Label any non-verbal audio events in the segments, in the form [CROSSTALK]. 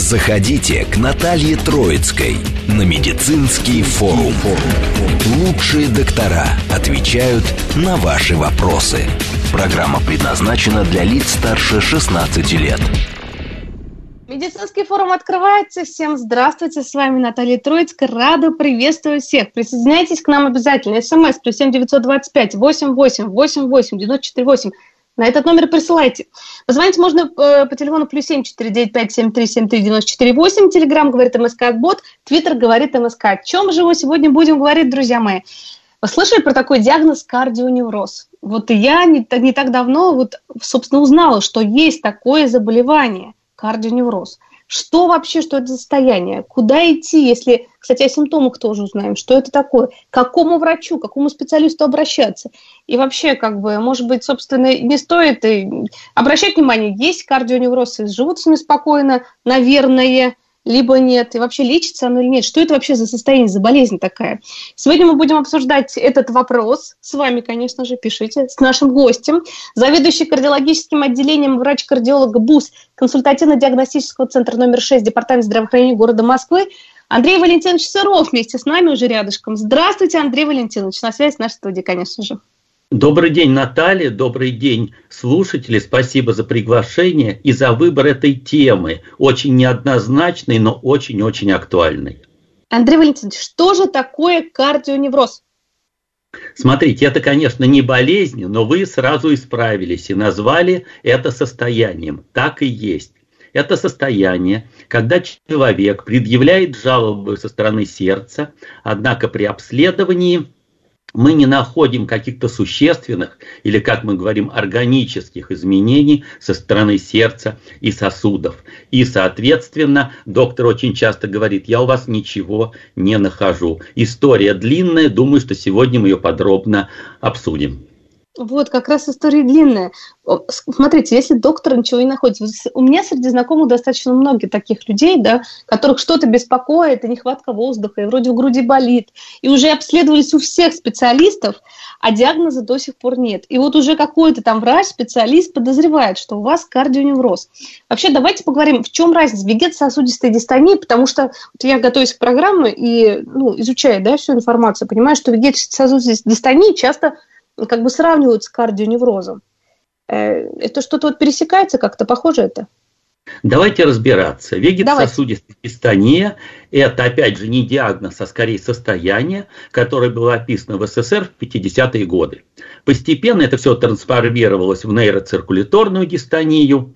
Заходите к Наталье Троицкой на медицинский форум. Лучшие доктора отвечают на ваши вопросы. Программа предназначена для лиц старше 16 лет. Медицинский форум открывается. Всем здравствуйте, с вами Наталья Троицкая. Рада приветствовать всех. Присоединяйтесь к нам обязательно. СМС плюс 7 925 88 88 948 на этот номер присылайте. Позвонить можно э, по телефону плюс семь четыре девять пять семь три семь три девяносто четыре восемь. Телеграмм говорит МСК Бот. Твиттер говорит МСК. О чем же мы сегодня будем говорить, друзья мои? Вы слышали про такой диагноз кардионевроз? Вот я не, не так давно, вот, собственно, узнала, что есть такое заболевание – кардионевроз – что вообще, что это за состояние? Куда идти, если, кстати, о симптомах тоже узнаем, что это такое? К какому врачу, к какому специалисту обращаться? И вообще, как бы, может быть, собственно, не стоит и обращать внимание, есть кардионевроз, живут с ними спокойно, наверное, либо нет, и вообще лечится оно или нет, что это вообще за состояние, за болезнь такая. Сегодня мы будем обсуждать этот вопрос с вами, конечно же, пишите, с нашим гостем, заведующий кардиологическим отделением врач-кардиолог БУС консультативно-диагностического центра номер 6 Департамент здравоохранения города Москвы Андрей Валентинович Сыров вместе с нами уже рядышком. Здравствуйте, Андрей Валентинович, на связи с нашей студией, конечно же. Добрый день, Наталья, добрый день, слушатели. Спасибо за приглашение и за выбор этой темы. Очень неоднозначной, но очень-очень актуальной. Андрей Валентинович, что же такое кардионевроз? Смотрите, это, конечно, не болезнь, но вы сразу исправились и назвали это состоянием. Так и есть. Это состояние, когда человек предъявляет жалобы со стороны сердца, однако при обследовании мы не находим каких-то существенных или, как мы говорим, органических изменений со стороны сердца и сосудов. И, соответственно, доктор очень часто говорит, я у вас ничего не нахожу. История длинная, думаю, что сегодня мы ее подробно обсудим. Вот, как раз история длинная. Смотрите, если доктор ничего не находит, у меня среди знакомых достаточно много таких людей, да, которых что-то беспокоит, и нехватка воздуха, и вроде в груди болит, и уже обследовались у всех специалистов, а диагноза до сих пор нет. И вот уже какой-то там врач, специалист подозревает, что у вас кардионевроз. Вообще, давайте поговорим, в чем разница вегетососудистой дистонии, потому что вот я готовюсь к программе и ну, изучаю да, всю информацию, понимаю, что вегетососудистой дистонии часто как бы сравнивают с кардионеврозом. Э, это что-то вот пересекается как-то, похоже это? Давайте разбираться. Вегетососудистая дистония – это, опять же, не диагноз, а скорее состояние, которое было описано в СССР в 50-е годы. Постепенно это все трансформировалось в нейроциркуляторную дистонию,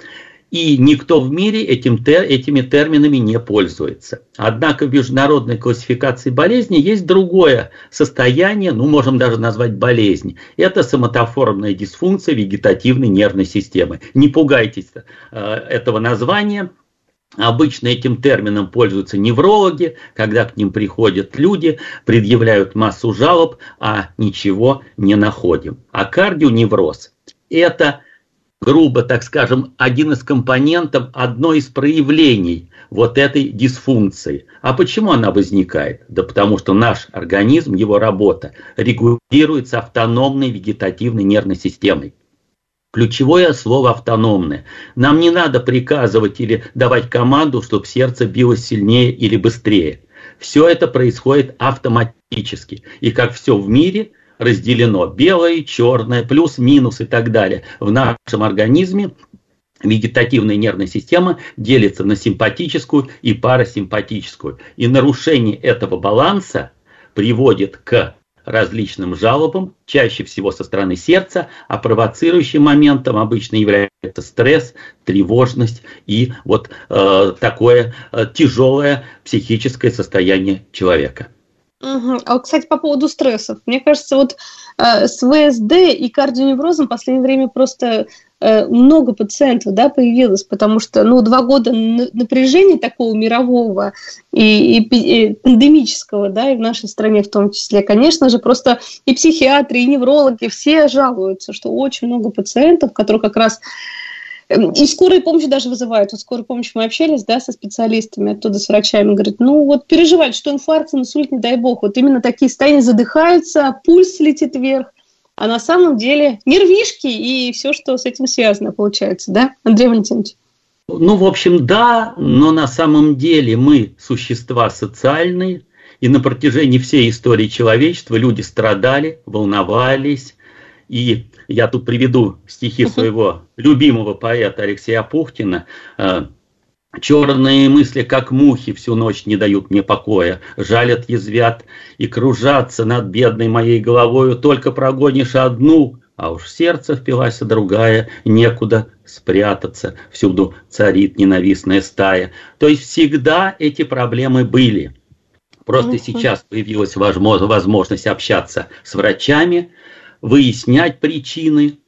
и никто в мире этим, этими терминами не пользуется. Однако в международной классификации болезни есть другое состояние, ну можем даже назвать болезнь. Это соматоформная дисфункция вегетативной нервной системы. Не пугайтесь э, этого названия, Обычно этим термином пользуются неврологи, когда к ним приходят люди, предъявляют массу жалоб, а ничего не находим. А кардионевроз – это грубо так скажем, один из компонентов, одно из проявлений вот этой дисфункции. А почему она возникает? Да потому что наш организм, его работа регулируется автономной вегетативной нервной системой. Ключевое слово автономное. Нам не надо приказывать или давать команду, чтобы сердце билось сильнее или быстрее. Все это происходит автоматически. И как все в мире – разделено белое, черное, плюс-минус и так далее. В нашем организме вегетативная нервная система делится на симпатическую и парасимпатическую. И нарушение этого баланса приводит к различным жалобам, чаще всего со стороны сердца, а провоцирующим моментом обычно является стресс, тревожность и вот э, такое э, тяжелое психическое состояние человека. Угу. А, кстати, по поводу стрессов. Мне кажется, вот э, с ВСД и кардионеврозом в последнее время просто э, много пациентов да, появилось, потому что ну, два года напряжения такого мирового и, и, и пандемического, да, и в нашей стране в том числе, конечно же, просто и психиатры, и неврологи все жалуются, что очень много пациентов, которые как раз и скорая помощь даже вызывают. Вот скорую помощь мы общались, да, со специалистами оттуда, с врачами. Говорят, ну вот переживают, что инфаркт, инсульт, не дай бог. Вот именно такие состояния задыхаются, пульс летит вверх. А на самом деле нервишки и все, что с этим связано, получается, да, Андрей Валентинович? Ну, в общем, да, но на самом деле мы существа социальные, и на протяжении всей истории человечества люди страдали, волновались. И я тут приведу стихи своего любимого поэта Алексея Пухтина. Э, Черные мысли, как мухи, всю ночь не дают мне покоя, жалят, язвят и кружатся над бедной моей головою. Только прогонишь одну, а уж в сердце впилась другая, некуда спрятаться, всюду царит ненавистная стая. То есть всегда эти проблемы были. Просто сейчас появилась возможность общаться с врачами, выяснять причины,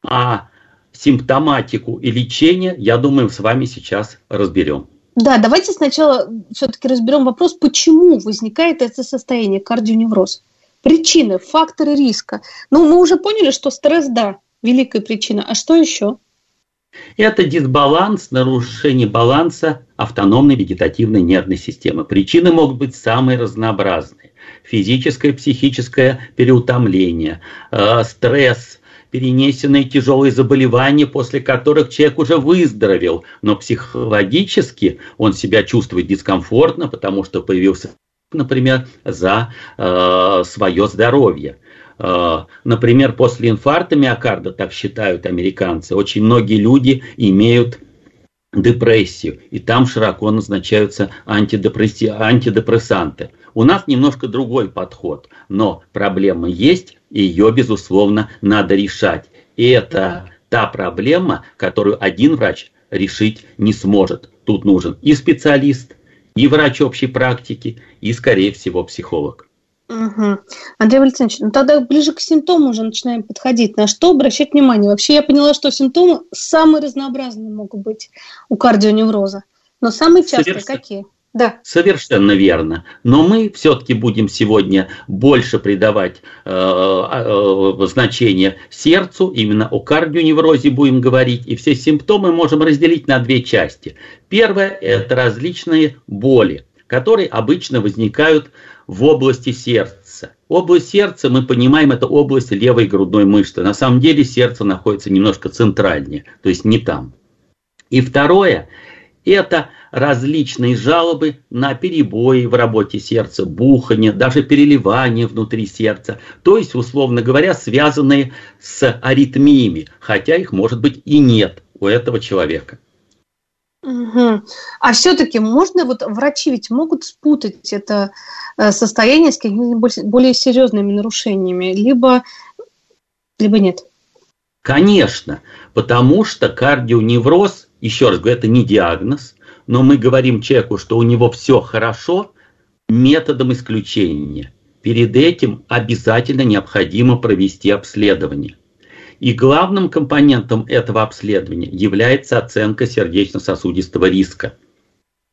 а симптоматику и лечение, я думаю, с вами сейчас разберем. Да, давайте сначала все-таки разберем вопрос, почему возникает это состояние кардионевроз. Причины, факторы риска. Ну, мы уже поняли, что стресс, да, великая причина. А что еще? Это дисбаланс, нарушение баланса автономной вегетативной нервной системы. Причины могут быть самые разнообразные. Физическое, психическое переутомление, э, стресс, перенесенные тяжелые заболевания, после которых человек уже выздоровел, но психологически он себя чувствует дискомфортно, потому что появился, например, за э, свое здоровье. Э, например, после инфаркта миокарда, так считают американцы, очень многие люди имеют депрессию, и там широко назначаются антидепрессанты. У нас немножко другой подход, но проблема есть, и ее, безусловно, надо решать. И это та проблема, которую один врач решить не сможет. Тут нужен и специалист, и врач общей практики, и, скорее всего, психолог. Угу. Андрей Валентинович, ну тогда ближе к симптомам уже начинаем подходить. На что обращать внимание? Вообще я поняла, что симптомы самые разнообразные могут быть у кардионевроза. Но самые частые Совершенно. какие? Да. Совершенно верно. Но мы все-таки будем сегодня больше придавать э, э, значение сердцу, именно о кардионеврозе будем говорить, и все симптомы можем разделить на две части. Первое – это различные боли, которые обычно возникают в области сердца. Область сердца, мы понимаем, это область левой грудной мышцы. На самом деле сердце находится немножко центральнее, то есть не там. И второе – это различные жалобы на перебои в работе сердца, бухание, даже переливание внутри сердца, то есть, условно говоря, связанные с аритмиями, хотя их может быть и нет у этого человека. Угу. А все-таки можно, вот врачи ведь могут спутать это э, состояние с какими-нибудь более серьезными нарушениями, либо, либо нет? Конечно, потому что кардионевроз, еще раз говорю, это не диагноз, но мы говорим человеку, что у него все хорошо, методом исключения. Перед этим обязательно необходимо провести обследование. И главным компонентом этого обследования является оценка сердечно-сосудистого риска.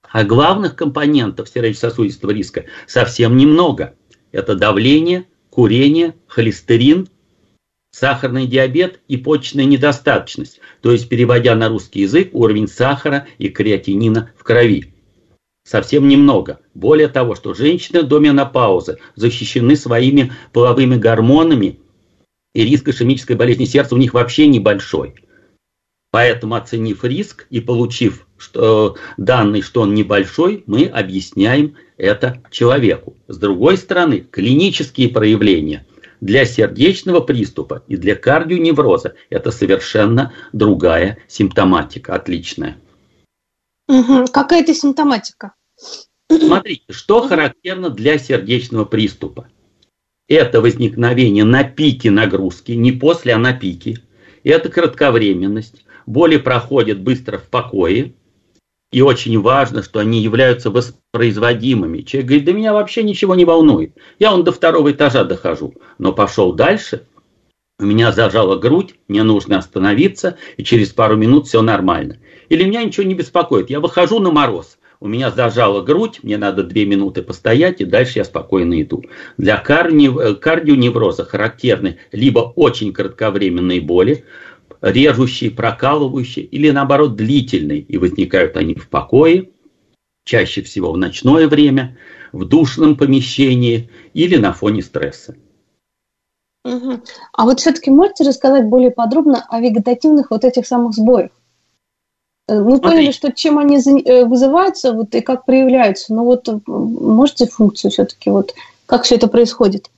А главных компонентов сердечно-сосудистого риска совсем немного. Это давление, курение, холестерин, сахарный диабет и почечная недостаточность, то есть переводя на русский язык уровень сахара и креатинина в крови. Совсем немного. Более того, что женщины до менопаузы защищены своими половыми гормонами, и риск ишемической болезни сердца у них вообще небольшой. Поэтому, оценив риск и получив что, данные, что он небольшой, мы объясняем это человеку. С другой стороны, клинические проявления – для сердечного приступа и для кардионевроза это совершенно другая симптоматика, отличная. Угу. Какая это симптоматика? Смотрите, что характерно для сердечного приступа. Это возникновение на пике нагрузки, не после, а на пике. Это кратковременность. Боли проходят быстро в покое, и очень важно, что они являются воспроизводимыми. Человек говорит, да меня вообще ничего не волнует. Я он до второго этажа дохожу. Но пошел дальше, у меня зажала грудь, мне нужно остановиться, и через пару минут все нормально. Или меня ничего не беспокоит. Я выхожу на мороз, у меня зажала грудь, мне надо две минуты постоять, и дальше я спокойно иду. Для кардионевроза характерны либо очень кратковременные боли, режущие, прокалывающие, или наоборот длительные, и возникают они в покое, чаще всего в ночное время, в душном помещении или на фоне стресса. А вот все-таки можете рассказать более подробно о вегетативных вот этих самых сбоях? Э, мы Смотри. поняли, что чем они э, вызываются вот, и как проявляются, но вот э, можете функцию все-таки, вот, как все это происходит?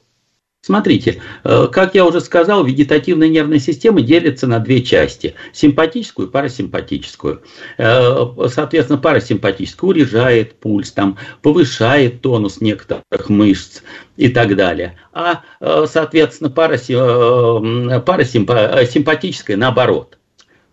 Смотрите, как я уже сказал, вегетативная нервная система делится на две части – симпатическую и парасимпатическую. Соответственно, парасимпатическая урежает пульс, там, повышает тонус некоторых мышц и так далее. А, соответственно, парасимпатическая наоборот –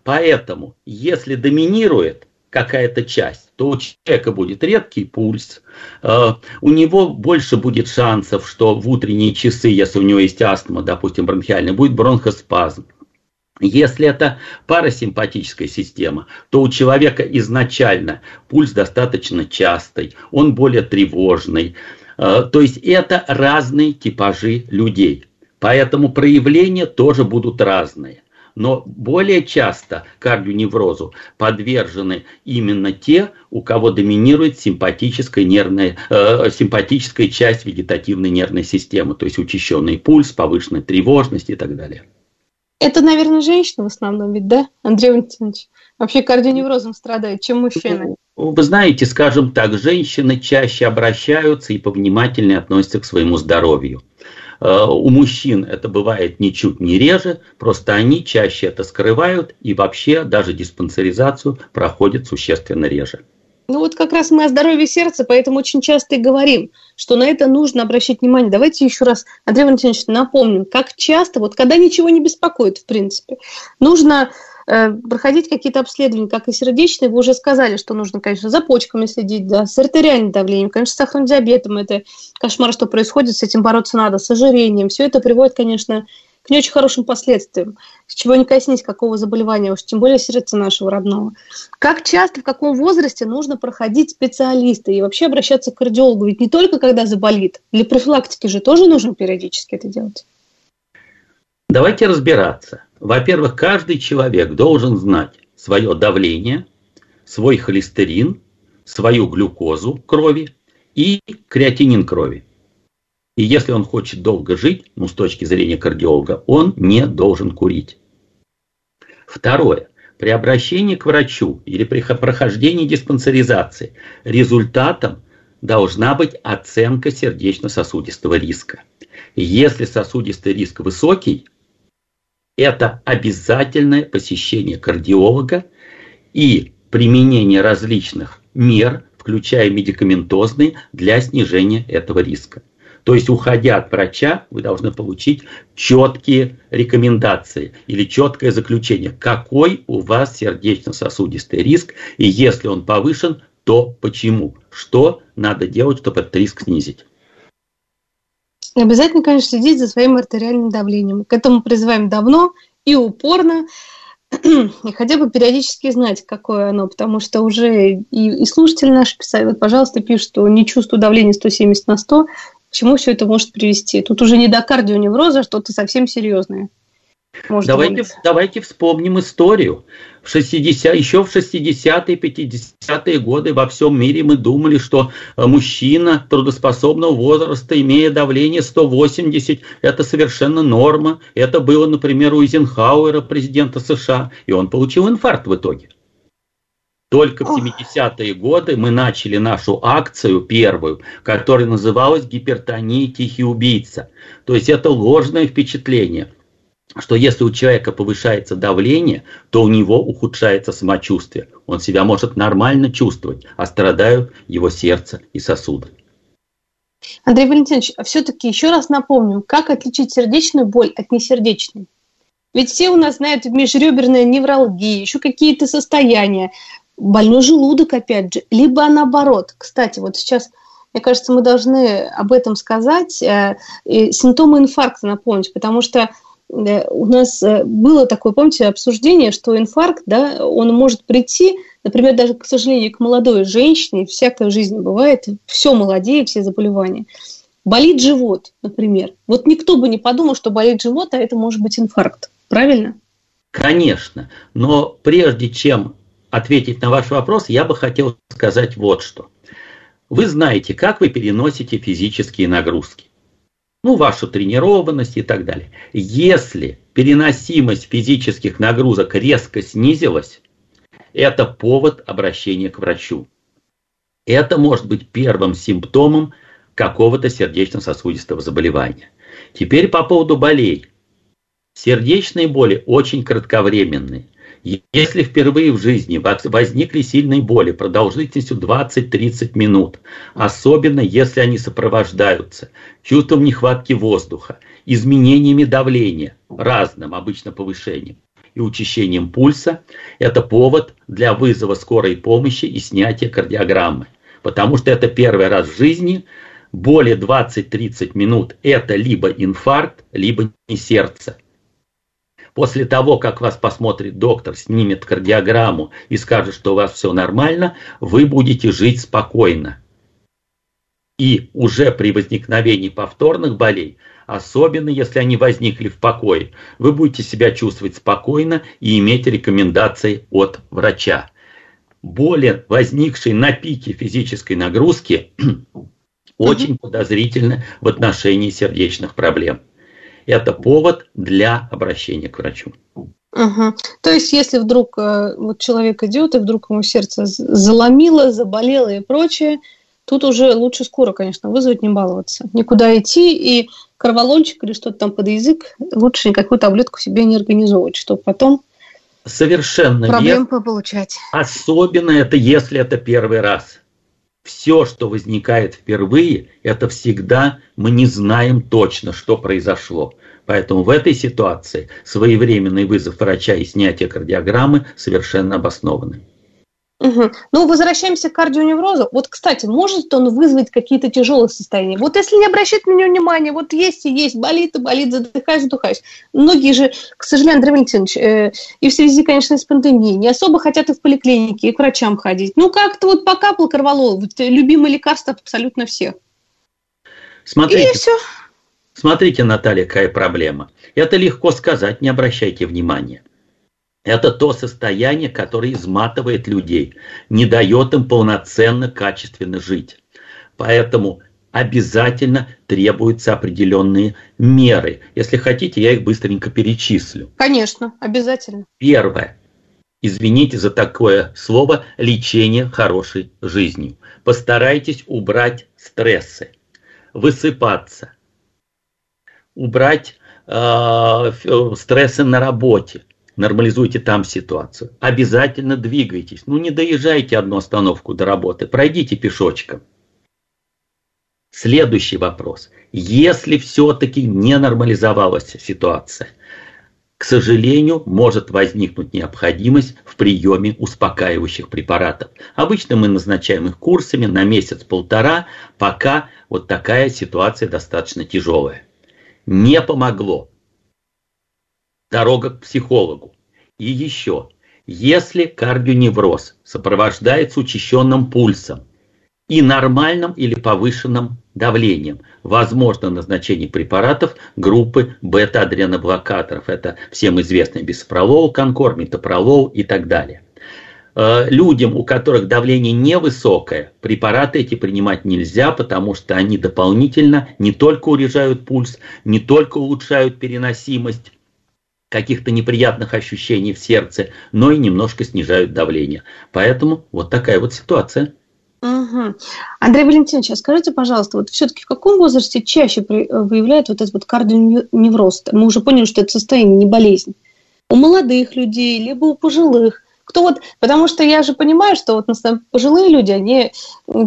Поэтому, если доминирует какая-то часть, то у человека будет редкий пульс, э, у него больше будет шансов, что в утренние часы, если у него есть астма, допустим, бронхиальная, будет бронхоспазм. Если это парасимпатическая система, то у человека изначально пульс достаточно частый, он более тревожный. Э, то есть это разные типажи людей. Поэтому проявления тоже будут разные но более часто кардионеврозу подвержены именно те, у кого доминирует симпатическая, нервная, э, симпатическая часть вегетативной нервной системы, то есть учащенный пульс, повышенная тревожность и так далее. Это, наверное, женщины в основном, ведь, да, Андрей Валентинович? Вообще кардионеврозом страдают, чем мужчины. Вы знаете, скажем так, женщины чаще обращаются и повнимательнее относятся к своему здоровью. Э, у мужчин это бывает ничуть не реже, просто они чаще это скрывают и вообще даже диспансеризацию проходят существенно реже. Ну вот как раз мы о здоровье сердца, поэтому очень часто и говорим, что на это нужно обращать внимание. Давайте еще раз, Андрей Валентинович, напомним, как часто, вот когда ничего не беспокоит, в принципе, нужно проходить какие-то обследования, как и сердечные. Вы уже сказали, что нужно, конечно, за почками следить, да, с артериальным давлением, конечно, с сахарным диабетом. Это кошмар, что происходит, с этим бороться надо, с ожирением. Все это приводит, конечно, к не очень хорошим последствиям. С чего не коснись, какого заболевания, уж тем более сердца нашего родного. Как часто, в каком возрасте нужно проходить специалиста и вообще обращаться к кардиологу? Ведь не только когда заболит. Для профилактики же тоже нужно периодически это делать. Давайте разбираться. Во-первых, каждый человек должен знать свое давление, свой холестерин, свою глюкозу крови и креатинин крови. И если он хочет долго жить, ну, с точки зрения кардиолога, он не должен курить. Второе. При обращении к врачу или при прохождении диспансеризации результатом должна быть оценка сердечно-сосудистого риска. Если сосудистый риск высокий, это обязательное посещение кардиолога и применение различных мер, включая медикаментозные, для снижения этого риска. То есть, уходя от врача, вы должны получить четкие рекомендации или четкое заключение, какой у вас сердечно-сосудистый риск, и если он повышен, то почему, что надо делать, чтобы этот риск снизить. Обязательно, конечно, следить за своим артериальным давлением. К этому призываем давно и упорно, [CLEARS THROAT] и хотя бы периодически знать, какое оно, потому что уже и, и слушатели наши писали, вот, пожалуйста, пишут, что не чувствую давления 170 на 100, к чему все это может привести. Тут уже не до кардионевроза, а что-то совсем серьезное. Может давайте, давайте вспомним историю. В 60, еще в 60-е, 50-е годы во всем мире мы думали, что э, мужчина трудоспособного возраста, имея давление 180, это совершенно норма. Это было, например, у Эйзенхауэра, президента США, и он получил инфаркт в итоге. Только в 70-е годы мы начали нашу акцию первую, которая называлась «Гипертония тихий убийца». То есть это ложное впечатление – что если у человека повышается давление, то у него ухудшается самочувствие. Он себя может нормально чувствовать, а страдают его сердце и сосуды. Андрей Валентинович, а все-таки еще раз напомним, как отличить сердечную боль от несердечной? Ведь все у нас знают межреберная невралгия, еще какие-то состояния, больной желудок, опять же, либо наоборот. Кстати, вот сейчас, мне кажется, мы должны об этом сказать, э, симптомы инфаркта напомнить, потому что у нас э, было такое, помните, обсуждение, что инфаркт, да, он может прийти, например, даже, к сожалению, к молодой женщине, всякая жизнь бывает, все молодеет, все заболевания. Болит живот, например. Вот никто бы не подумал, что болит живот, а это может быть инфаркт. Правильно? Конечно, но прежде чем ответить на ваш вопрос, я бы хотел сказать вот что. Вы знаете, как вы переносите физические нагрузки. Ну, вашу тренированность и так далее. Если переносимость физических нагрузок резко снизилась, это повод обращения к врачу. Это может быть первым симптомом какого-то сердечно-созудистого заболевания. Теперь по поводу болей. Сердечные боли очень кратковременные. Если впервые в жизни возникли сильные боли продолжительностью 20-30 минут, особенно если они сопровождаются чувством нехватки воздуха, изменениями давления, разным, обычно повышением, и учащением пульса, это повод для вызова скорой помощи и снятия кардиограммы. Потому что это первый раз в жизни, более 20-30 минут это либо инфаркт, либо не сердце. После того, как вас посмотрит доктор, снимет кардиограмму и скажет, что у вас все нормально, вы будете жить спокойно. И уже при возникновении повторных болей, особенно если они возникли в покое, вы будете себя чувствовать спокойно и иметь рекомендации от врача. Боли, возникшие на пике физической нагрузки, [CLEARS THROAT] очень подозрительны в отношении сердечных проблем это повод для обращения к врачу. Угу. То есть, если вдруг э, вот человек идет, и вдруг ему сердце заломило, заболело и прочее, тут уже лучше скоро, конечно, вызвать, не баловаться. Никуда идти, и корвалольчик или что-то там под язык, лучше никакую таблетку себе не организовывать, чтобы потом Совершенно проблем верно. получать. Особенно это, если это первый раз все, что возникает впервые, это всегда мы не знаем точно, что произошло. Поэтому в этой ситуации своевременный вызов врача и снятие кардиограммы совершенно обоснованы. Угу. Ну, возвращаемся к кардионеврозу. Вот, кстати, может он вызвать какие-то тяжелые состояния? Вот если не обращать на него внимания, вот есть и есть, болит и болит, задыхаюсь, задыхаюсь. Многие же, к сожалению, Андрей Валентинович, э, и в связи, конечно, с пандемией, не особо хотят и в поликлинике, и к врачам ходить. Ну, как-то вот покапал корвалол, вот, э, любимое лекарство абсолютно всех. Смотрите, и все. Смотрите, Наталья, какая проблема. Это легко сказать, не обращайте внимания. Это то состояние, которое изматывает людей, не дает им полноценно, качественно жить. Поэтому обязательно требуются определенные меры. Если хотите, я их быстренько перечислю. Конечно, обязательно. Первое. Извините за такое слово лечение хорошей жизнью. Постарайтесь убрать стрессы, высыпаться, убрать э, стрессы на работе, нормализуйте там ситуацию. Обязательно двигайтесь. Ну, не доезжайте одну остановку до работы, пройдите пешочком. Следующий вопрос. Если все-таки не нормализовалась ситуация, к сожалению, может возникнуть необходимость в приеме успокаивающих препаратов. Обычно мы назначаем их курсами на месяц-полтора, пока вот такая ситуация достаточно тяжелая. Не помогло дорога к психологу. И еще, если кардионевроз сопровождается учащенным пульсом и нормальным или повышенным давлением, возможно назначение препаратов группы бета-адреноблокаторов. Это всем известный бисопролол, конкор, метапролол и так далее. Э, людям, у которых давление невысокое, препараты эти принимать нельзя, потому что они дополнительно не только урежают пульс, не только улучшают переносимость каких-то неприятных ощущений в сердце, но и немножко снижают давление. Поэтому вот такая вот ситуация. Угу. Андрей Валентинович, а скажите, пожалуйста, вот все-таки в каком возрасте чаще выявляют вот этот вот кардионевроз? Мы уже поняли, что это состояние, не болезнь. У молодых людей, либо у пожилых. Кто вот, потому что я же понимаю, что вот пожилые люди, они,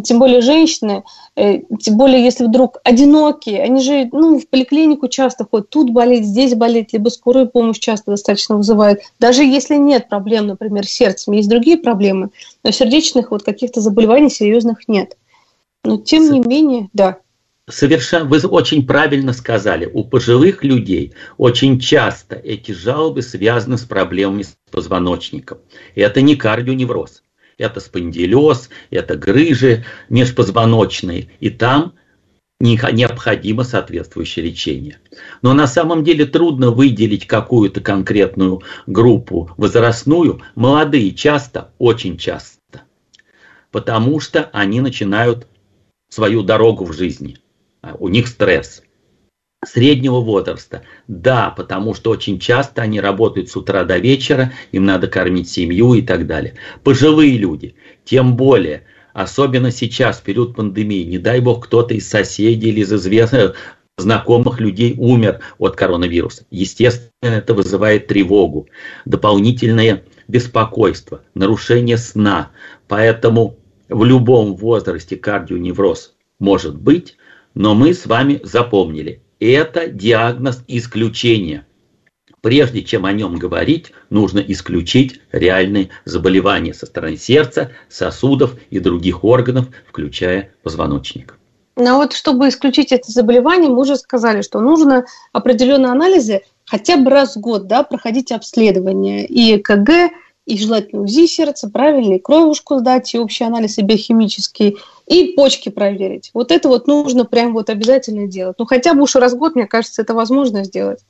тем более женщины, э, тем более если вдруг одинокие, они же ну, в поликлинику часто ходят, тут болит, здесь болит, либо скорую помощь часто достаточно вызывает. Даже если нет проблем, например, с сердцем, есть другие проблемы, но сердечных вот каких-то заболеваний серьезных нет. Но тем не менее, да совершенно, вы очень правильно сказали, у пожилых людей очень часто эти жалобы связаны с проблемами с позвоночником. Это не кардионевроз, это спондилез, это грыжи межпозвоночные. И там необходимо соответствующее лечение. Но на самом деле трудно выделить какую-то конкретную группу возрастную. Молодые часто, очень часто. Потому что они начинают свою дорогу в жизни. У них стресс. Среднего возраста. Да, потому что очень часто они работают с утра до вечера, им надо кормить семью и так далее. Пожилые люди, тем более – Особенно сейчас, в период пандемии. Не дай бог, кто-то из соседей или из известных знакомых людей умер от коронавируса. Естественно, это вызывает тревогу, дополнительное беспокойство, нарушение сна. Поэтому в любом возрасте кардионевроз может быть, но мы с вами запомнили, это диагноз исключения – Прежде чем о нем говорить, нужно исключить реальные заболевания со стороны сердца, сосудов и других органов, включая позвоночник. Но вот чтобы исключить это заболевание, мы уже сказали, что нужно определенные анализы хотя бы раз в год да, проходить обследование. И ЭКГ, и желательно УЗИ сердца, правильно, и кровушку сдать, и общий анализ, и биохимический, и почки проверить. Вот это вот нужно прям вот обязательно делать. Ну, хотя бы уж раз в год, мне кажется, это возможно сделать.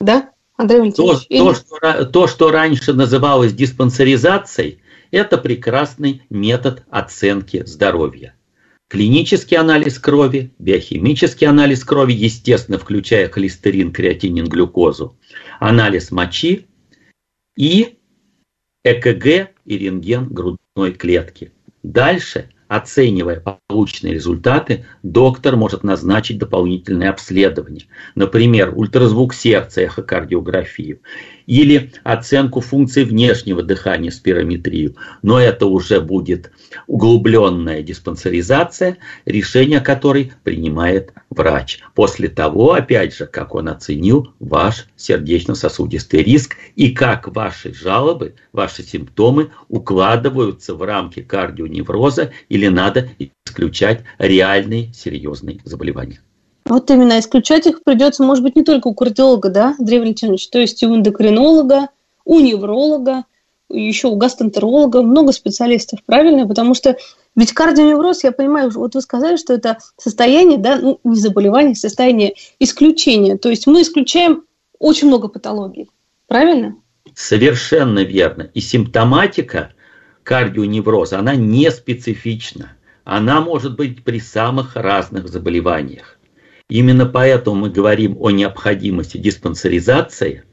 Да? Андрей Валентинович? То, или... то, что, то, что раньше называлось диспансеризацией, это прекрасный метод оценки здоровья. Клинический анализ крови, биохимический анализ крови, естественно, включая холестерин, креатинин, глюкозу, анализ мочи и ЭКГ и рентген грудной клетки. Дальше Оценивая полученные результаты, доктор может назначить дополнительное обследование, например, ультразвук сердца, эхокардиографию, или оценку функций внешнего дыхания, спирометрию. Но это уже будет углубленная диспансеризация, решение которой принимает врач. После того, опять же, как он оценил ваш сердечно-сосудистый риск и как ваши жалобы, ваши симптомы укладываются в рамки кардионевроза или надо исключать реальные серьезные заболевания. Вот именно, исключать их придется, может быть, не только у кардиолога, да, Андрей Валентинович, то есть у эндокринолога, у невролога, еще у гастроэнтеролога, много специалистов, правильно? Потому что ведь кардионевроз, я понимаю, вот вы сказали, что это состояние, да, ну, не заболевание, состояние исключения. То есть мы исключаем очень много патологий, правильно? Совершенно верно. И симптоматика кардионевроза, она не специфична. Она может быть при самых разных заболеваниях. Именно поэтому мы говорим о необходимости диспансеризации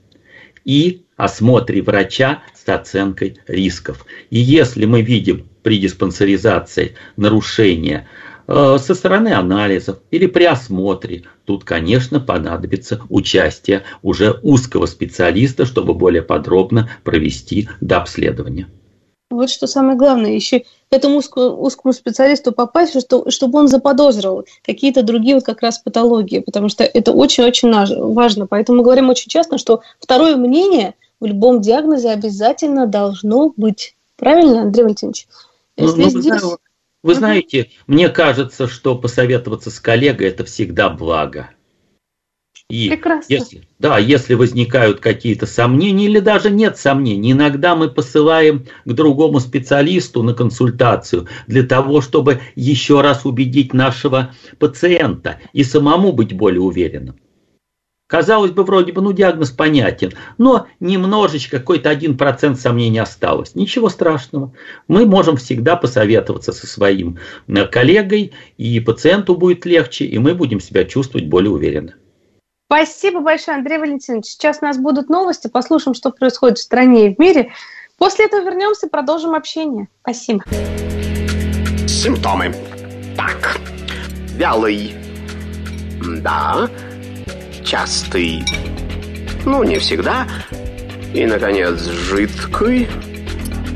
и осмотре врача с оценкой рисков. И если мы видим при диспансеризации нарушения э, со стороны анализов или при осмотре, тут, конечно, понадобится участие уже узкого специалиста, чтобы более подробно провести дообследование. Вот что самое главное, еще к этому узкому, узкому специалисту попасть, что, чтобы он заподозрил какие-то другие вот как раз патологии, потому что это очень-очень важно. Поэтому мы говорим очень часто, что второе мнение в любом диагнозе обязательно должно быть. Правильно, Андрей Валентинович? Ну, ну, здесь... Вы, вы знаете, мне кажется, что посоветоваться с коллегой – это всегда благо. И Прекрасно. Если, да, если возникают какие-то сомнения или даже нет сомнений, иногда мы посылаем к другому специалисту на консультацию для того, чтобы еще раз убедить нашего пациента и самому быть более уверенным. Казалось бы, вроде бы, ну, диагноз понятен, но немножечко, какой-то один процент сомнений осталось. Ничего страшного. Мы можем всегда посоветоваться со своим э, коллегой, и пациенту будет легче, и мы будем себя чувствовать более уверенно. Спасибо большое, Андрей Валентинович. Сейчас у нас будут новости, послушаем, что происходит в стране и в мире. После этого вернемся и продолжим общение. Спасибо. Симптомы. Так, вялый. Да. Частый. Ну, не всегда. И, наконец, жидкий.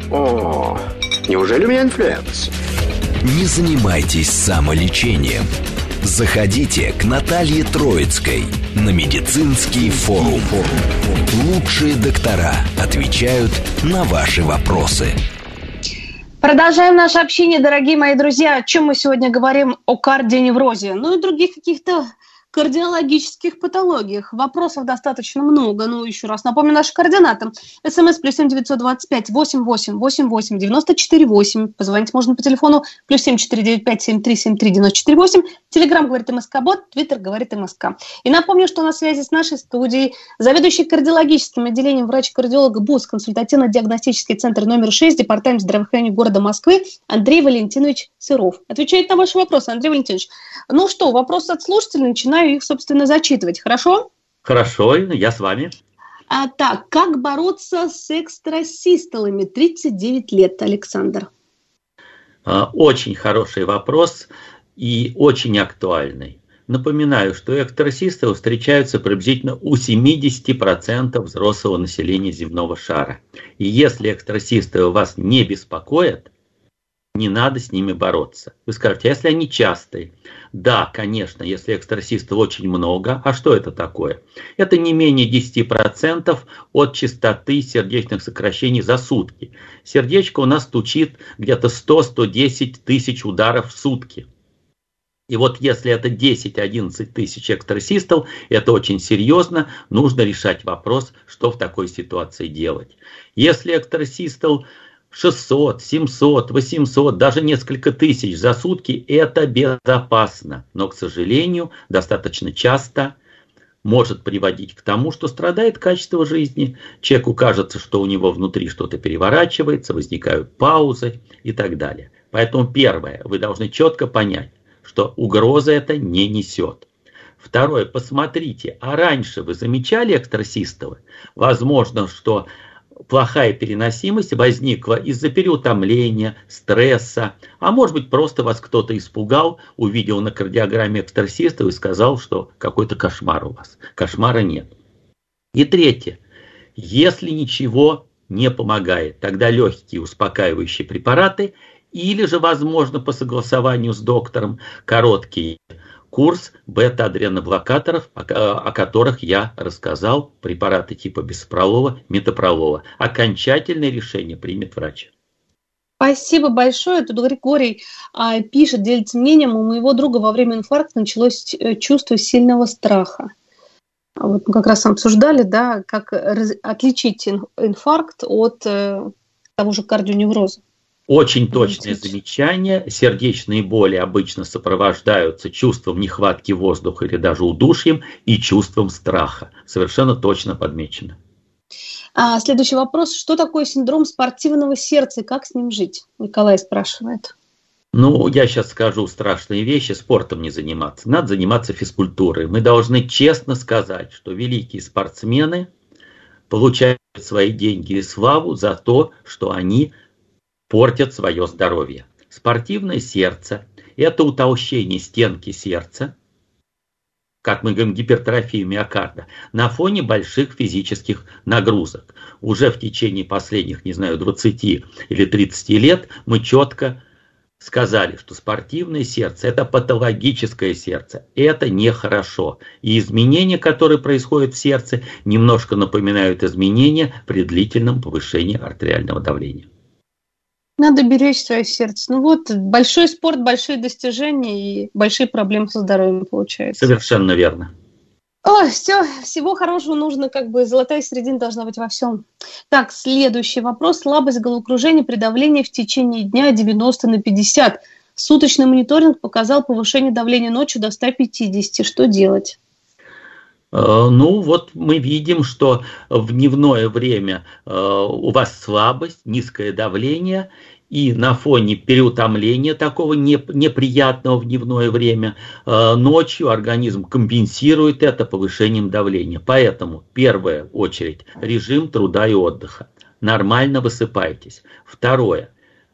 О, неужели у меня инфлюенс? Не занимайтесь самолечением. Заходите к Наталье Троицкой на медицинский форум. Лучшие доктора отвечают на ваши вопросы. Продолжаем наше общение, дорогие мои друзья. О чем мы сегодня говорим? О кардионеврозе. Ну и других каких-то кардиологических патологиях. Вопросов достаточно много. Ну, еще раз напомню наши координаты. СМС плюс семь девятьсот двадцать пять восемь восемь восемь восемь девяносто четыре восемь. Позвонить можно по телефону плюс семь четыре девять пять семь три семь три девяносто четыре восемь. Телеграмм говорит МСК Бот, Твиттер говорит МСК. И напомню, что на связи с нашей студией заведующий кардиологическим отделением врач-кардиолога БУС, консультативно-диагностический центр номер 6, департамент здравоохранения города Москвы Андрей Валентинович Сыров. Отвечает на ваши вопросы, Андрей Валентинович. Ну что, вопрос от слушателей, начинаю их, собственно, зачитывать. Хорошо? Хорошо, я с вами. А, так, как бороться с экстрасистолами? 39 лет, Александр. А, очень хороший вопрос и очень актуальный. Напоминаю, что экстрасисты встречаются приблизительно у 70% взрослого населения земного шара. И если экстрасисты вас не беспокоят, не надо с ними бороться. Вы скажете, а если они частые? Да, конечно, если экстрасистов очень много. А что это такое? Это не менее 10% от частоты сердечных сокращений за сутки. Сердечко у нас стучит где-то 100-110 тысяч ударов в сутки. И вот если это 10-11 тысяч экстрасистов, это очень серьезно, нужно решать вопрос, что в такой ситуации делать. Если экстрасистов 600, 700, 800, даже несколько тысяч за сутки – это безопасно. Но, к сожалению, достаточно часто может приводить к тому, что страдает качество жизни. Человеку кажется, что у него внутри что-то переворачивается, возникают паузы и так далее. Поэтому первое, вы должны четко понять, что угроза это не несет. Второе, посмотрите, а раньше вы замечали экстрасистовы? Возможно, что плохая переносимость возникла из-за переутомления, стресса, а может быть просто вас кто-то испугал, увидел на кардиограмме экстрасистов и сказал, что какой-то кошмар у вас. Кошмара нет. И третье. Если ничего не помогает, тогда легкие успокаивающие препараты или же, возможно, по согласованию с доктором, короткий курс бета-адреноблокаторов, о которых я рассказал, препараты типа беспролова, метапролова. Окончательное решение примет врач. Спасибо большое. Тут Григорий а, пишет, делится мнением, у моего друга во время инфаркта началось э, чувство сильного страха. Вот мы как раз обсуждали, да, как раз, отличить инфаркт от э, того же кардионевроза. Очень точное замечание. Сердечные боли обычно сопровождаются чувством нехватки воздуха или даже удушьем и чувством страха. Совершенно точно подмечено. А, следующий вопрос. Что такое синдром спортивного сердца и как с ним жить? Николай спрашивает. Ну, я сейчас скажу страшные вещи, спортом не заниматься. Надо заниматься физкультурой. Мы должны честно сказать, что великие спортсмены получают свои деньги и славу за то, что они портят свое здоровье. Спортивное сердце – это утолщение стенки сердца, как мы говорим, гипертрофию миокарда, на фоне больших физических нагрузок. Уже в течение последних, не знаю, 20 или 30 лет мы четко сказали, что спортивное сердце – это патологическое сердце. Это нехорошо. И изменения, которые происходят в сердце, немножко напоминают изменения при длительном повышении артериального давления. Надо беречь свое сердце. Ну вот, большой спорт, большие достижения и большие проблемы со здоровьем получаются. Совершенно верно. Ой, все, всего хорошего нужно, как бы золотая середина должна быть во всем. Так, следующий вопрос. Слабость головокружения при давлении в течение дня 90 на 50. Суточный мониторинг показал повышение давления ночью до 150. Что делать? Э, ну вот мы видим, что в дневное время э, у вас слабость, низкое давление, и на фоне переутомления такого неприятного в дневное время э, ночью организм компенсирует это повышением давления. Поэтому, в первую очередь, режим труда и отдыха. Нормально высыпайтесь. Второе,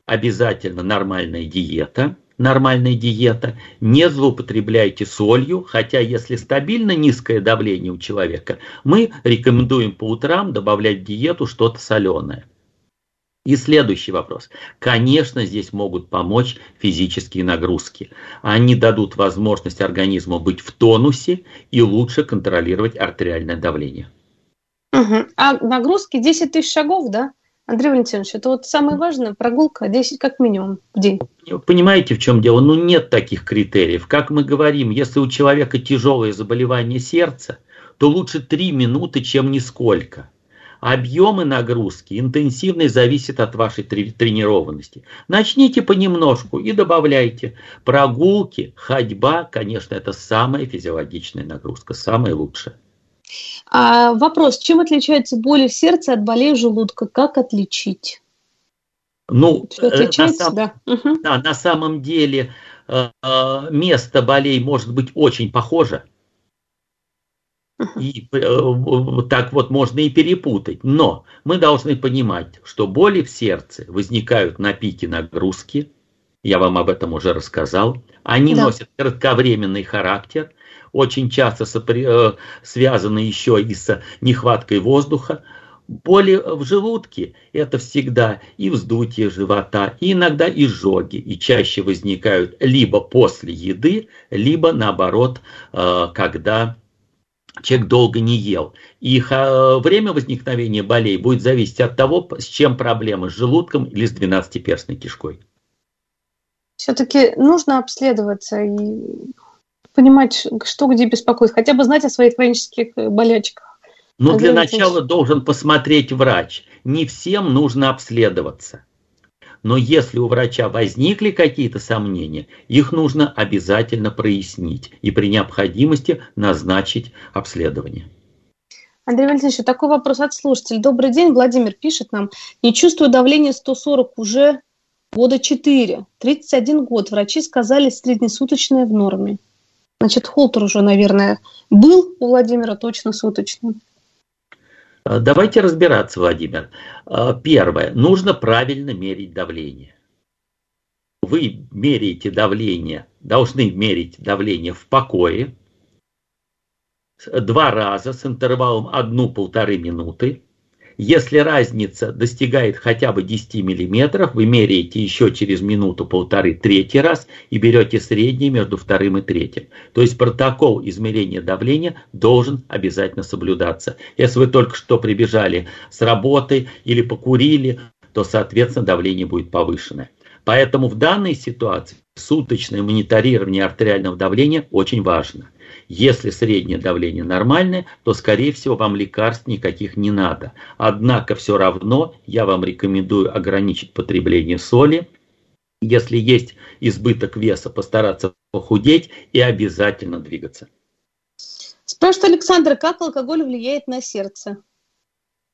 обязательно нормальная диета – нормальная диета, не злоупотребляйте солью, хотя если стабильно низкое давление у человека, мы рекомендуем по утрам добавлять в диету что-то соленое. И следующий вопрос. Конечно, здесь могут помочь физические нагрузки. Они дадут возможность организму быть в тонусе и лучше контролировать артериальное давление. Угу. А нагрузки 10 тысяч шагов, да? Андрей Валентинович, это вот самое важное, прогулка 10 как минимум в день. Понимаете, в чем дело? Ну, нет таких критериев. Как мы говорим, если у человека тяжелое заболевание сердца, то лучше 3 минуты, чем нисколько. Объемы нагрузки, интенсивность зависит от вашей тренированности. Начните понемножку и добавляйте. Прогулки, ходьба, конечно, это самая физиологичная нагрузка, самая лучшая. А вопрос, чем отличается боль в сердце от болей желудка? Как отличить? Ну, Все отличается, на, сам, да. Угу. да, на самом деле э, э, место болей может быть очень похоже. И э, так вот можно и перепутать. Но мы должны понимать, что боли в сердце возникают на пике нагрузки. Я вам об этом уже рассказал. Они да. носят кратковременный характер очень часто сопри... Э, связаны еще и с нехваткой воздуха. Боли в желудке – это всегда и вздутие живота, и иногда изжоги, и чаще возникают либо после еды, либо наоборот, э, когда человек долго не ел. И их э, время возникновения болей будет зависеть от того, с чем проблема, с желудком или с двенадцатиперстной кишкой. Все-таки нужно обследоваться и понимать, что где беспокоит, хотя бы знать о своих хронических э, болячках. Но для начала должен посмотреть врач. Не всем нужно обследоваться. Но если у врача возникли какие-то сомнения, их нужно обязательно прояснить и при необходимости назначить обследование. Андрей Валентинович, такой вопрос от слушателя. Добрый день, Владимир пишет нам. Не чувствую давления 140 уже года 4. 31 год. Врачи сказали среднесуточное в норме. Значит, холтер уже, наверное, был у Владимира точно суточным. А, давайте разбираться, Владимир. А, первое. Нужно правильно мерить давление. Вы меряете давление, должны мерить давление в покое два раза с интервалом одну-полторы минуты. Если разница достигает хотя бы 10 мм, вы меряете еще через минуту-полторы третий раз и берете среднее между вторым и третьим. То есть протокол измерения давления должен обязательно соблюдаться. Если вы только что прибежали с работы или покурили, то, соответственно, давление будет повышенное. Поэтому в данной ситуации суточное мониторирование артериального давления очень важно – если среднее давление нормальное, то, скорее всего, вам лекарств никаких не надо. Однако, все равно я вам рекомендую ограничить потребление соли. Если есть избыток веса, постараться похудеть и обязательно двигаться. Спрашивает Александр, как алкоголь влияет на сердце?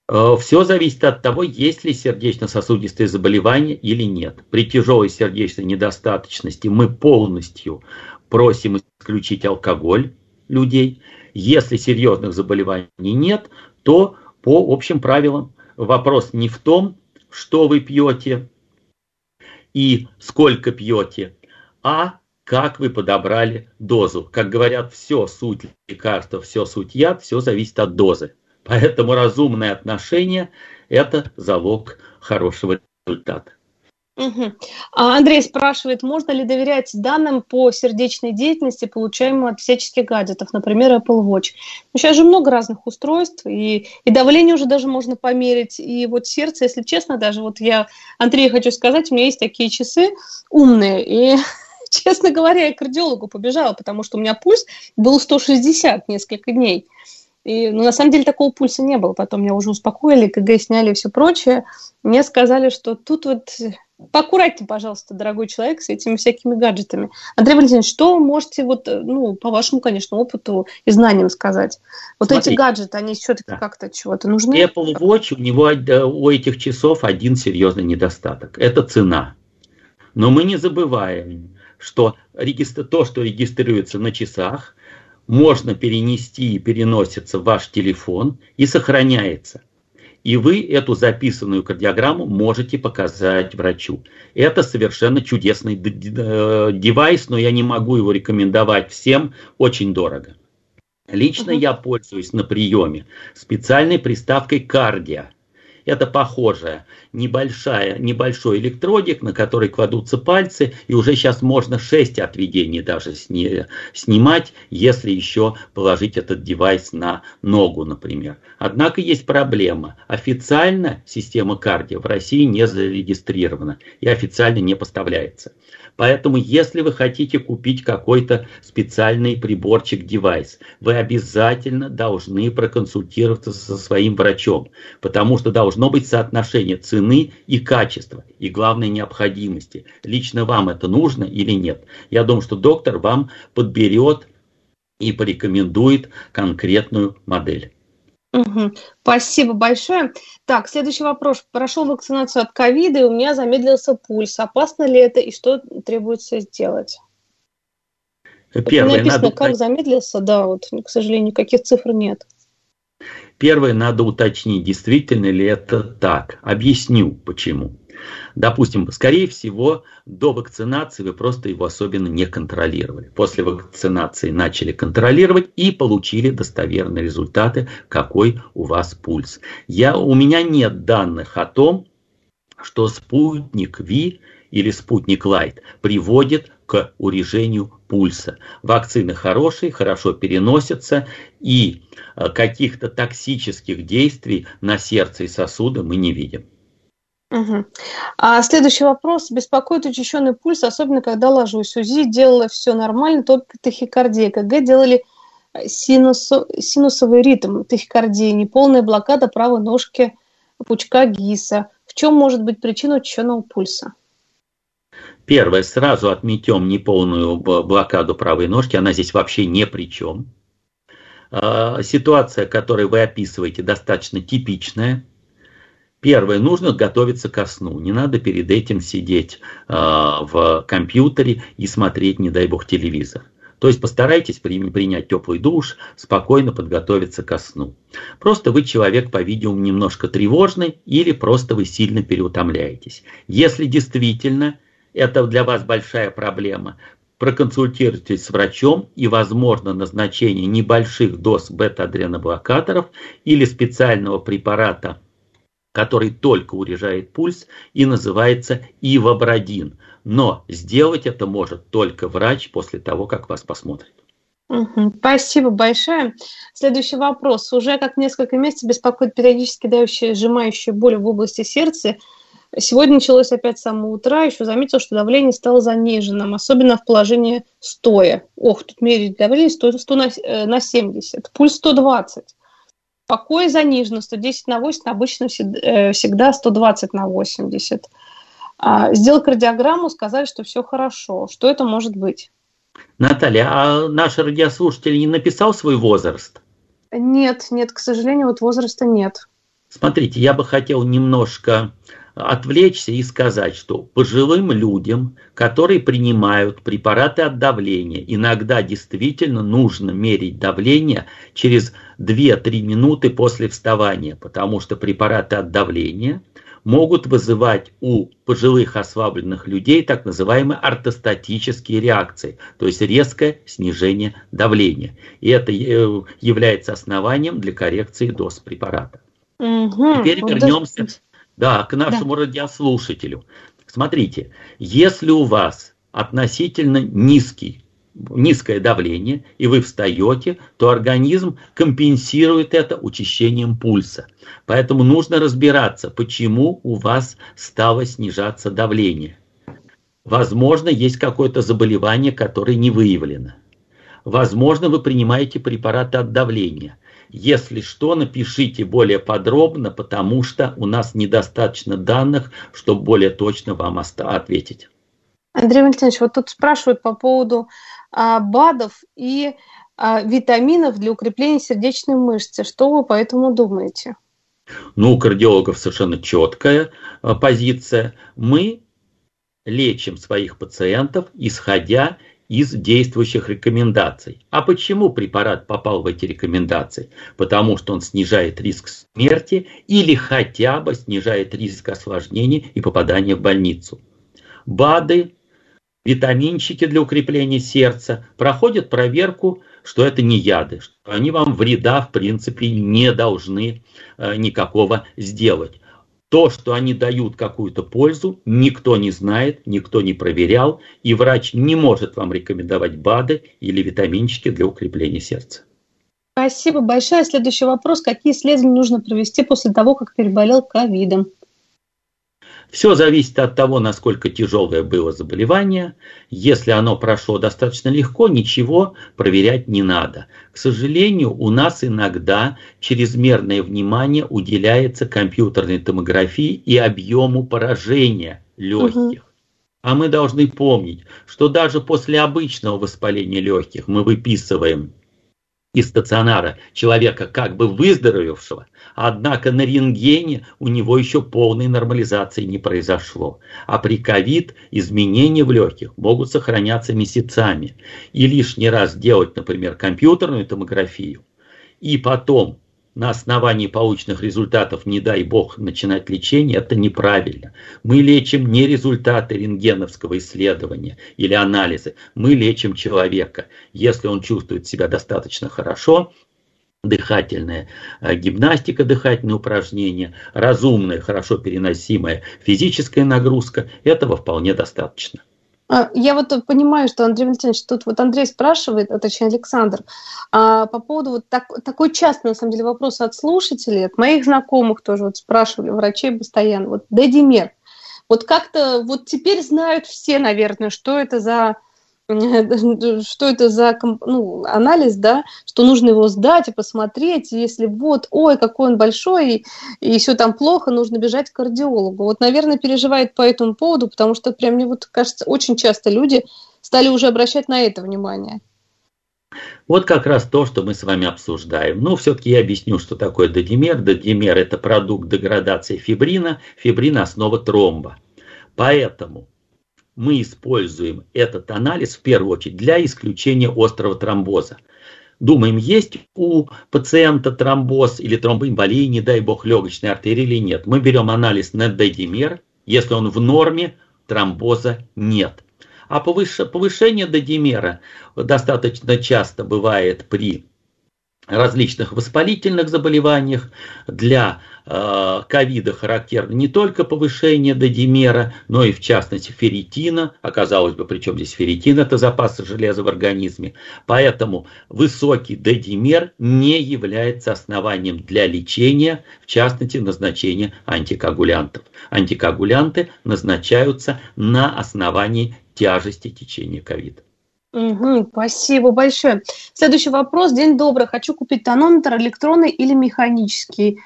Э, все зависит от того, есть ли сердечно-сосудистые заболевания или нет. При тяжелой сердечной недостаточности мы полностью просим исключить алкоголь людей. Если серьезных заболеваний нет, то по общим правилам вопрос не в том, что вы пьете и сколько пьете, а как вы подобрали дозу. Как говорят, все суть лекарства, все суть яд, все зависит от дозы. Поэтому разумное отношение – это залог хорошего результата. Угу. Андрей спрашивает, можно ли доверять данным по сердечной деятельности, получаемым от всяческих гаджетов, например, Apple Watch. Ну, сейчас же много разных устройств, и, и давление уже даже можно померить, и вот сердце, если честно, даже вот я Андрею хочу сказать, у меня есть такие часы умные, и [LAUGHS] честно говоря, я к кардиологу побежала, потому что у меня пульс был 160 несколько дней. И, ну, на самом деле такого пульса не было. Потом меня уже успокоили, КГ сняли и все прочее. Мне сказали, что тут вот поаккуратнее, пожалуйста, дорогой человек, с этими всякими гаджетами. Андрей Валентинович, что вы можете, вот, ну, по вашему, конечно, опыту и знаниям сказать? Вот Смотрите, эти гаджеты, они все-таки да. как-то чего-то нужны? Apple Watch, у него у этих часов один серьезный недостаток. Это цена. Но мы не забываем, что то, что регистрируется на часах, можно перенести и переносится в ваш телефон и сохраняется и вы эту записанную кардиограмму можете показать врачу. Это совершенно чудесный э, девайс, но я не могу его рекомендовать всем, очень дорого. Лично угу. я пользуюсь на приеме специальной приставкой кардио. Это похожая небольшая, небольшой электродик, на который кладутся пальцы, и уже сейчас можно 6 отведений даже сни, снимать, если еще положить этот девайс на ногу, например. Однако есть проблема. Официально система кардио в России не зарегистрирована и официально не поставляется. Поэтому, если вы хотите купить какой-то специальный приборчик, девайс, вы обязательно должны проконсультироваться со своим врачом, потому что должно быть соотношение цены и качества, и главной необходимости. Лично вам это нужно или нет. Я думаю, что доктор вам подберет и порекомендует конкретную модель. Угу. Спасибо большое. Так, следующий вопрос. Прошел вакцинацию от ковида, и у меня замедлился пульс. Опасно ли это и что требуется сделать? Первое, написано, надо... как замедлился, да, вот, к сожалению, никаких цифр нет. Первое, надо уточнить, действительно ли это так. Объясню, почему. Допустим, скорее всего, до вакцинации вы просто его особенно не контролировали. После вакцинации начали контролировать и получили достоверные результаты, какой у вас пульс. Я, у меня нет данных о том, что спутник Ви или спутник Лайт приводит к урежению пульса. Вакцины хорошие, хорошо переносятся, и э, каких-то токсических действий на сердце и сосуды мы не видим. Угу. А следующий вопрос. Беспокоит учащенный пульс, особенно когда ложусь. УЗИ делала все нормально, только тахикардия. КГ делали э, синусу, синусовый ритм тахикардии, неполная блокада правой ножки пучка ГИСа. В чем может быть причина учащенного пульса? Первое, сразу отметем неполную блокаду правой ножки, она здесь вообще ни при чем. А, ситуация, которую вы описываете, достаточно типичная – Первое, нужно готовиться ко сну. Не надо перед этим сидеть э, в компьютере и смотреть, не дай бог, телевизор. То есть постарайтесь принять теплый душ, спокойно подготовиться ко сну. Просто вы человек, по-видимому, немножко тревожный или просто вы сильно переутомляетесь. Если действительно это для вас большая проблема, проконсультируйтесь с врачом и, возможно, назначение небольших доз бета-адреноблокаторов или специального препарата который только урежает пульс и называется ивабрадин. Но сделать это может только врач после того, как вас посмотрит. Спасибо большое. Следующий вопрос. Уже как несколько месяцев беспокоит периодически дающая сжимающая боль в области сердца. Сегодня началось опять с самого утра. Еще заметил, что давление стало заниженным, особенно в положении стоя. Ох, тут мерить давление 100, 100 на, э, на 70, пульс 120. Покой занижено 110 на 8, обычно э, всегда 120 на 80. А, сделал кардиограмму, сказали, что все хорошо. Что это может быть? Наталья, а наш радиослушатель не написал свой возраст? Нет, нет, к сожалению, вот возраста нет. Смотрите, я бы хотел немножко отвлечься и сказать, что пожилым людям, которые принимают препараты от давления, иногда действительно нужно мерить давление через 2-3 минуты после вставания, потому что препараты от давления могут вызывать у пожилых ослабленных людей так называемые ортостатические реакции, то есть резкое снижение давления. И это э, является основанием для коррекции доз препарата. Угу. Теперь вернемся да, к нашему да. радиослушателю. Смотрите, если у вас относительно низкий низкое давление, и вы встаете, то организм компенсирует это учащением пульса. Поэтому нужно разбираться, почему у вас стало снижаться давление. Возможно, есть какое-то заболевание, которое не выявлено. Возможно, вы принимаете препараты от давления. Если что, напишите более подробно, потому что у нас недостаточно данных, чтобы более точно вам ответить. Андрей Валентинович, вот тут спрашивают по поводу а, БАДов и а, витаминов для укрепления сердечной мышцы. Что вы по этому думаете? Ну, у кардиологов совершенно четкая а, позиция. Мы лечим своих пациентов, исходя из действующих рекомендаций. А почему препарат попал в эти рекомендации? Потому что он снижает риск смерти или хотя бы снижает риск осложнений и попадания в больницу. БАДы, витаминчики для укрепления сердца проходят проверку, что это не яды, что они вам вреда в принципе не должны э, никакого сделать. То, что они дают какую-то пользу, никто не знает, никто не проверял, и врач не может вам рекомендовать БАДы или витаминчики для укрепления сердца. Спасибо большое. Следующий вопрос. Какие исследования нужно провести после того, как переболел ковидом? Все зависит от того, насколько тяжелое было заболевание. Если оно прошло достаточно легко, ничего проверять не надо. К сожалению, у нас иногда чрезмерное внимание уделяется компьютерной томографии и объему поражения легких. А мы должны помнить, что даже после обычного воспаления легких мы выписываем из стационара человека как бы выздоровевшего, однако на рентгене у него еще полной нормализации не произошло. А при ковид изменения в легких могут сохраняться месяцами. И лишний раз делать, например, компьютерную томографию, и потом на основании полученных результатов, не дай бог, начинать лечение, это неправильно. Мы лечим не результаты рентгеновского исследования или анализы, мы лечим человека. Если он чувствует себя достаточно хорошо, дыхательная э, гимнастика, дыхательные упражнения, разумная, хорошо переносимая физическая нагрузка, этого вполне достаточно. А, я вот понимаю, что Андрей Валентинович, тут вот Андрей спрашивает, а точнее Александр, а, по поводу вот так, такой частый, на самом деле, вопрос от слушателей, от моих знакомых тоже вот спрашивали, врачей постоянно, вот дедимер. Вот как-то вот теперь знают все, наверное, что это за [LAUGHS] что это за ну, анализ, да, что нужно его сдать и посмотреть, если вот, ой, какой он большой, и, и все там плохо, нужно бежать к кардиологу. Вот, наверное, переживает по этому поводу, потому что прям мне вот кажется, очень часто люди стали уже обращать на это внимание. Вот как раз то, что мы с вами обсуждаем. Но все-таки я объясню, что такое додимер. Додимер – это продукт деградации фибрина. Фибрин – основа тромба. Поэтому мы используем этот анализ в первую очередь для исключения острого тромбоза. Думаем, есть у пациента тромбоз или тромбоэмболии, не дай бог, легочной артерии или нет. Мы берем анализ на додимер, если он в норме, тромбоза нет. А повышение додимера достаточно часто бывает при различных воспалительных заболеваниях. Для э, ковида характерно не только повышение додимера, но и в частности ферритина. Оказалось бы, причем здесь ферритин, это запас железа в организме. Поэтому высокий додимер не является основанием для лечения, в частности назначения антикоагулянтов. Антикоагулянты назначаются на основании тяжести течения ковида. Угу, спасибо большое. Следующий вопрос. День добрый. Хочу купить тонометр электронный или механический.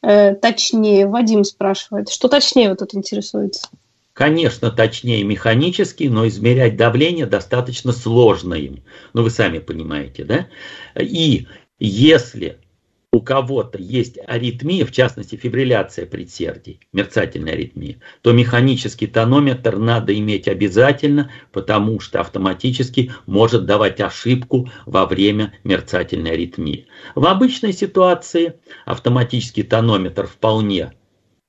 Э, точнее, Вадим спрашивает. Что точнее вот тут интересуется? Конечно, точнее механический, но измерять давление достаточно сложно им. Ну, вы сами понимаете, да? И если у кого-то есть аритмия, в частности фибрилляция предсердий, мерцательная аритмия, то механический тонометр надо иметь обязательно, потому что автоматически может давать ошибку во время мерцательной аритмии. В обычной ситуации автоматический тонометр вполне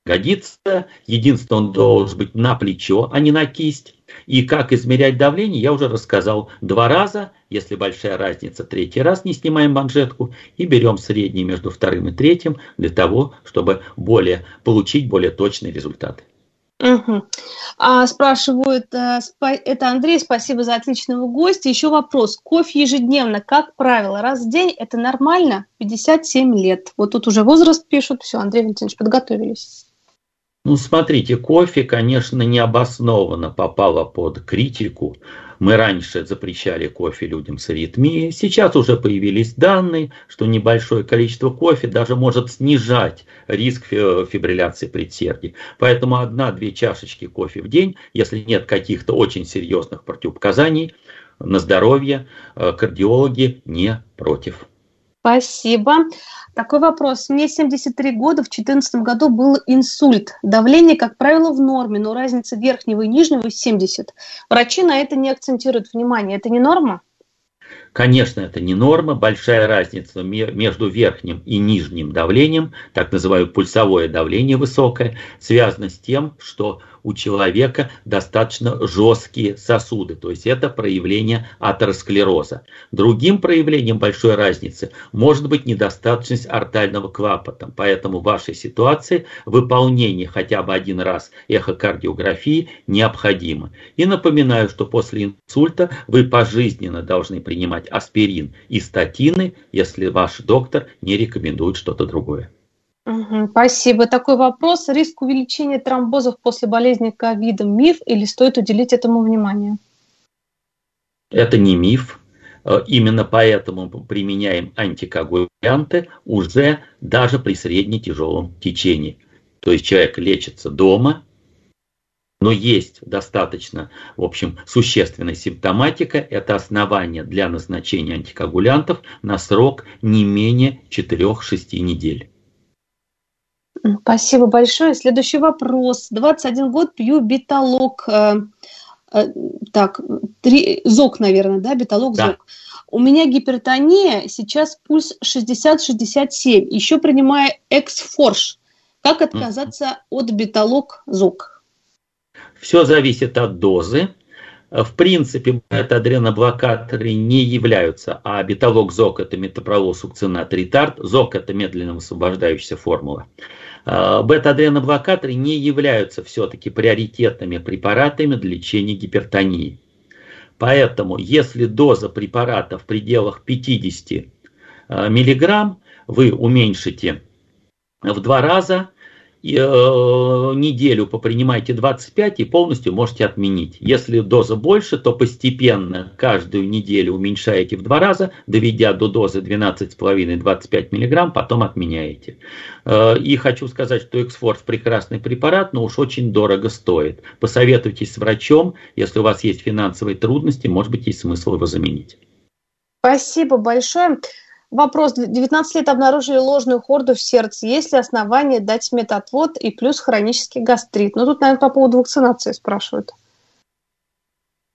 годится. Единственное, он должен быть на плечо, а не на кисть. И как измерять давление, я уже рассказал два раза. Если большая разница, третий раз не снимаем манжетку и берем средний между вторым и третьим для того, чтобы более, получить более точные результаты. Угу. А, спрашивают, э, это Андрей, спасибо за отличного гостя. Еще вопрос. Кофе ежедневно, как правило, раз в день, это нормально? 57 лет. Вот тут уже возраст пишут. Все, Андрей Валентинович, подготовились. Ну, смотрите, кофе, конечно, необоснованно попало под критику. Мы раньше запрещали кофе людям с аритмией. Сейчас уже появились данные, что небольшое количество кофе даже может снижать риск фибрилляции предсердий. Поэтому одна-две чашечки кофе в день, если нет каких-то очень серьезных противопоказаний на здоровье, э, кардиологи не против. Спасибо. Такой вопрос. Мне 73 года, в 2014 году был инсульт. Давление, как правило, в норме, но разница верхнего и нижнего 70. Врачи на это не акцентируют внимание. Это не норма? Конечно, это не норма, большая разница между верхним и нижним давлением, так называемое пульсовое давление высокое, связано с тем, что у человека достаточно жесткие сосуды, то есть это проявление атеросклероза. Другим проявлением большой разницы может быть недостаточность артального клапана, поэтому в вашей ситуации выполнение хотя бы один раз эхокардиографии необходимо. И напоминаю, что после инсульта вы пожизненно должны принимать аспирин и статины, если ваш доктор не рекомендует что-то другое. Угу, спасибо. Такой вопрос. Риск увеличения тромбозов после болезни ковида – миф или стоит уделить этому внимание? Это не миф. Э, именно поэтому мы применяем антикоагулянты уже даже при средне-тяжелом течении. То есть человек лечится дома, но есть достаточно, в общем, существенная симптоматика. Это основание для назначения антикоагулянтов на срок не менее 4-6 недель. Спасибо большое. Следующий вопрос. 21 год пью беталог. Э, э, так, три, ЗОК, наверное, да, беталог да. ЗОК. У меня гипертония, сейчас пульс 60-67. Еще принимаю эксфорш. Как отказаться mm. от беталог ЗОК? Все зависит от дозы. В принципе, это адреноблокаторы не являются, а беталог ЗОК – это метапролол сукцинат ретард, ЗОК – это медленно высвобождающаяся формула. А, бета-адреноблокаторы не являются все-таки приоритетными препаратами для лечения гипертонии. Поэтому, если доза препарата в пределах 50 а, миллиграмм, вы уменьшите в два раза неделю попринимайте 25 и полностью можете отменить. Если доза больше, то постепенно каждую неделю уменьшаете в два раза, доведя до дозы 12,5-25 мг, потом отменяете. Э, и хочу сказать, что Эксфорс прекрасный препарат, но уж очень дорого стоит. Посоветуйтесь с врачом, если у вас есть финансовые трудности, может быть, есть смысл его заменить. Спасибо большое. Вопрос. 19 лет обнаружили ложную хорду в сердце. Есть ли основания дать метатвод и плюс хронический гастрит? Ну, тут, наверное, по поводу вакцинации спрашивают.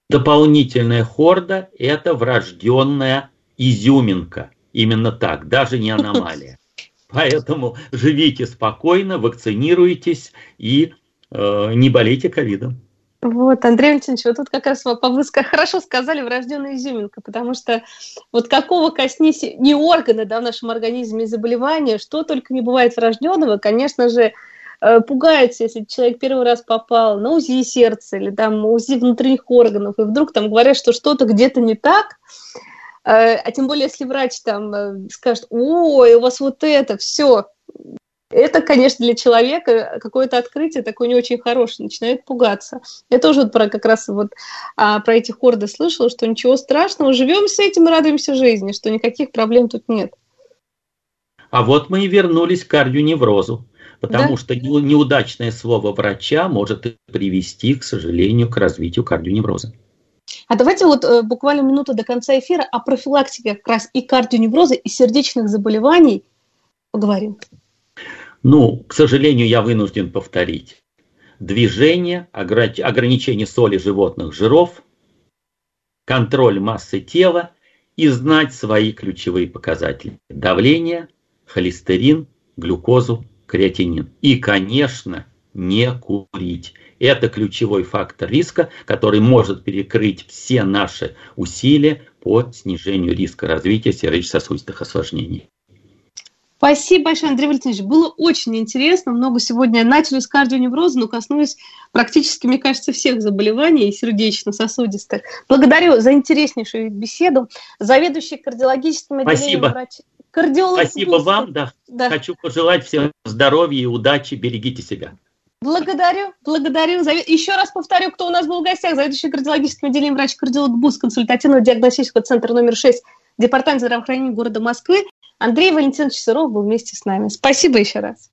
Дополнительная хорда – это врожденная изюминка. Именно так, даже не аномалия. [LAUGHS] Поэтому живите спокойно, вакцинируйтесь и э, не болейте ковидом. Вот, Андрей Валентинович, вы тут как раз вы хорошо сказали врожденная изюминка, потому что вот какого коснись не органы да, в нашем организме заболевания, что только не бывает врожденного, конечно же, э, пугается, если человек первый раз попал на УЗИ сердца или там УЗИ внутренних органов, и вдруг там говорят, что что-то где-то не так, э, а тем более, если врач там э, скажет, ой, у вас вот это, все, это, конечно, для человека какое-то открытие такое не очень хорошее, начинает пугаться. Я тоже вот про как раз вот а, про эти хорды слышала, что ничего страшного, живем с этим и радуемся жизни, что никаких проблем тут нет. А вот мы и вернулись к кардионеврозу, потому да? что неудачное слово врача может привести, к сожалению, к развитию кардионевроза. А давайте вот э, буквально минуту до конца эфира о профилактике как раз и кардионевроза, и сердечных заболеваний поговорим. Ну, к сожалению, я вынужден повторить. Движение, ограничение соли животных жиров, контроль массы тела и знать свои ключевые показатели. Давление, холестерин, глюкозу, креатинин. И, конечно, не курить. Это ключевой фактор риска, который может перекрыть все наши усилия по снижению риска развития сердечно-сосудистых осложнений. Спасибо большое, Андрей Валентинович. Было очень интересно. Много сегодня начали с кардионевроза, но коснулись практически, мне кажется, всех заболеваний сердечно-сосудистых. Благодарю за интереснейшую беседу. Заведующий кардиологическим отделением врач... Кардиолог Спасибо вам. Да. да. Хочу пожелать всем здоровья и удачи. Берегите себя. Благодарю, благодарю. Еще раз повторю, кто у нас был в гостях. Заведующий кардиологическим отделением врач-кардиолог БУС консультативного диагностического центра номер 6 Департамент здравоохранения города Москвы Андрей Валентинович Сыров был вместе с нами. Спасибо еще раз.